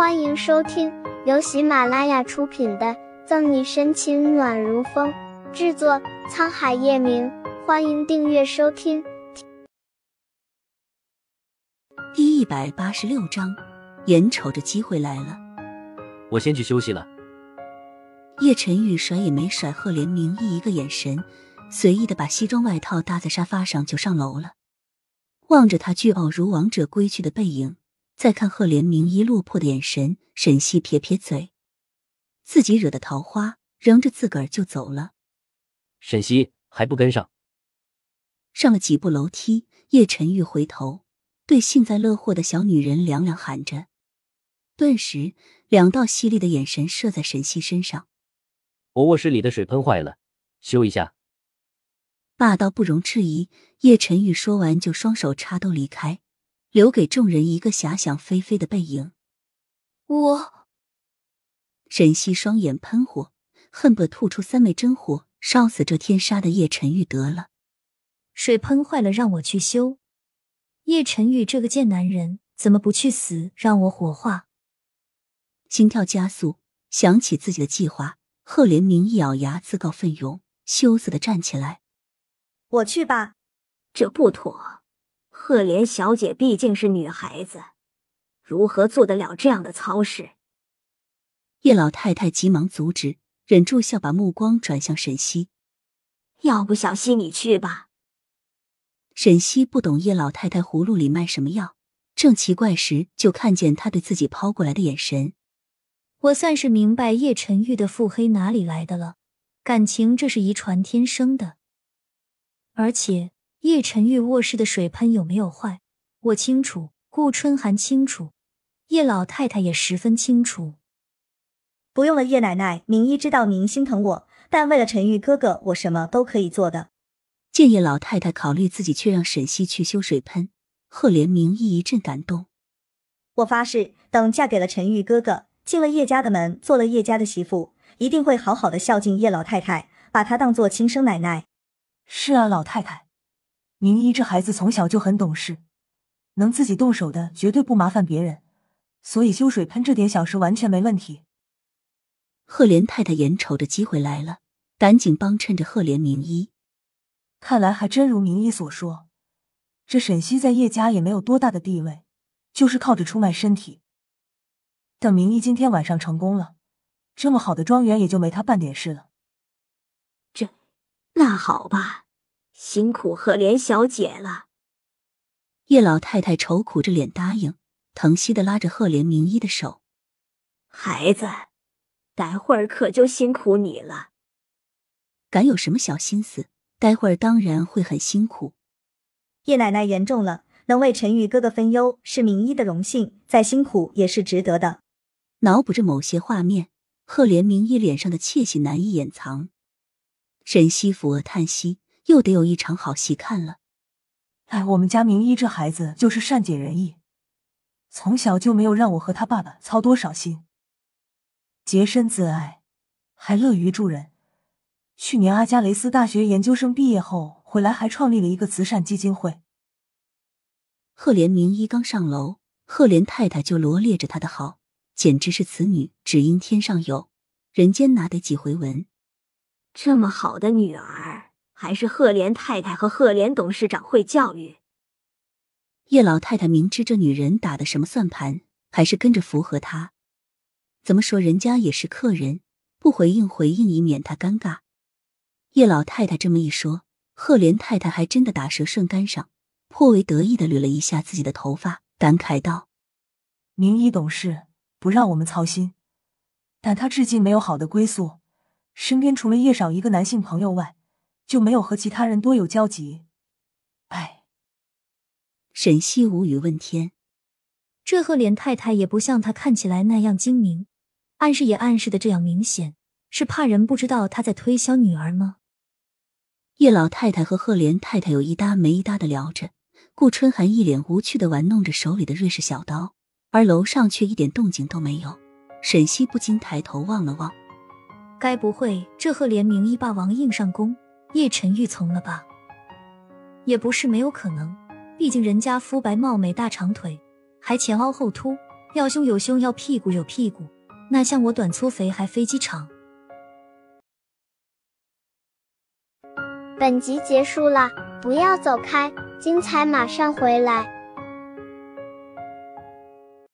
欢迎收听由喜马拉雅出品的《赠你深情暖如风》，制作沧海夜明。欢迎订阅收听。第一百八十六章，眼瞅着机会来了，我先去休息了。叶晨玉甩也没甩赫连明一一个眼神，随意的把西装外套搭在沙发上就上楼了。望着他倨傲如王者归去的背影。再看贺连明一落魄的眼神，沈西撇撇嘴，自己惹的桃花，扔着自个儿就走了。沈西还不跟上？上了几步楼梯，叶晨玉回头对幸灾乐祸的小女人凉凉喊着，顿时两道犀利的眼神射在沈西身上。我卧室里的水喷坏了，修一下。霸道不容置疑。叶晨玉说完，就双手插兜离开。留给众人一个遐想飞飞的背影。我，沈西双眼喷火，恨不得吐出三昧真火，烧死这天杀的叶晨玉得了。水喷坏了，让我去修。叶晨玉这个贱男人，怎么不去死，让我火化？心跳加速，想起自己的计划，贺连明一咬牙，自告奋勇，羞涩的站起来：“我去吧。”这不妥。赫莲小姐毕竟是女孩子，如何做得了这样的操事？叶老太太急忙阻止，忍住笑，把目光转向沈西：“要不小西你去吧。”沈西不懂叶老太太葫芦里卖什么药，正奇怪时，就看见他对自己抛过来的眼神。我算是明白叶晨玉的腹黑哪里来的了，感情这是遗传天生的，而且。叶晨玉卧室的水喷有没有坏？我清楚，顾春寒清楚，叶老太太也十分清楚。不用了，叶奶奶，明一知道您心疼我，但为了陈玉哥哥，我什么都可以做的。见叶老太太考虑自己，却让沈西去修水喷，赫连明一一阵感动。我发誓，等嫁给了陈玉哥哥，进了叶家的门，做了叶家的媳妇，一定会好好的孝敬叶老太太，把她当做亲生奶奶。是啊，老太太。明一这孩子从小就很懂事，能自己动手的绝对不麻烦别人，所以修水喷这点小事完全没问题。赫连太太眼瞅着机会来了，赶紧帮衬着赫连明一。看来还真如明一所说，这沈西在叶家也没有多大的地位，就是靠着出卖身体。等明一今天晚上成功了，这么好的庄园也就没他半点事了。这，那好吧。辛苦赫连小姐了，叶老太太愁苦着脸答应，疼惜的拉着赫连明医的手：“孩子，待会儿可就辛苦你了。敢有什么小心思？待会儿当然会很辛苦。叶奶奶言重了，能为陈玉哥哥分忧是明医的荣幸，再辛苦也是值得的。”脑补着某些画面，赫连明医脸上的窃喜难以掩藏。沈西抚额叹息。又得有一场好戏看了。哎，我们家明一这孩子就是善解人意，从小就没有让我和他爸爸操多少心，洁身自爱，还乐于助人。去年阿加雷斯大学研究生毕业后回来，还创立了一个慈善基金会。赫连明一刚上楼，赫连太太就罗列着他的好，简直是此女只应天上有，人间哪得几回闻。这么好的女儿。还是赫连太太和赫连董事长会教育。叶老太太明知这女人打的什么算盘，还是跟着符合她。怎么说，人家也是客人，不回应回应，以免她尴尬。叶老太太这么一说，赫连太太还真的打蛇顺杆上，颇为得意的捋了一下自己的头发，感慨道：“明一懂事，不让我们操心，但他至今没有好的归宿，身边除了叶少一个男性朋友外。”就没有和其他人多有交集，哎。沈西无语问天：“这赫连太太也不像她看起来那样精明，暗示也暗示的这样明显，是怕人不知道她在推销女儿吗？”叶老太太和赫连太太有一搭没一搭的聊着，顾春寒一脸无趣的玩弄着手里的瑞士小刀，而楼上却一点动静都没有。沈西不禁抬头望了望，该不会这赫连名义霸王硬上弓？叶晨玉从了吧，也不是没有可能。毕竟人家肤白貌美、大长腿，还前凹后凸，要胸有胸，要屁股有屁股，那像我短粗肥还飞机场？本集结束了，不要走开，精彩马上回来。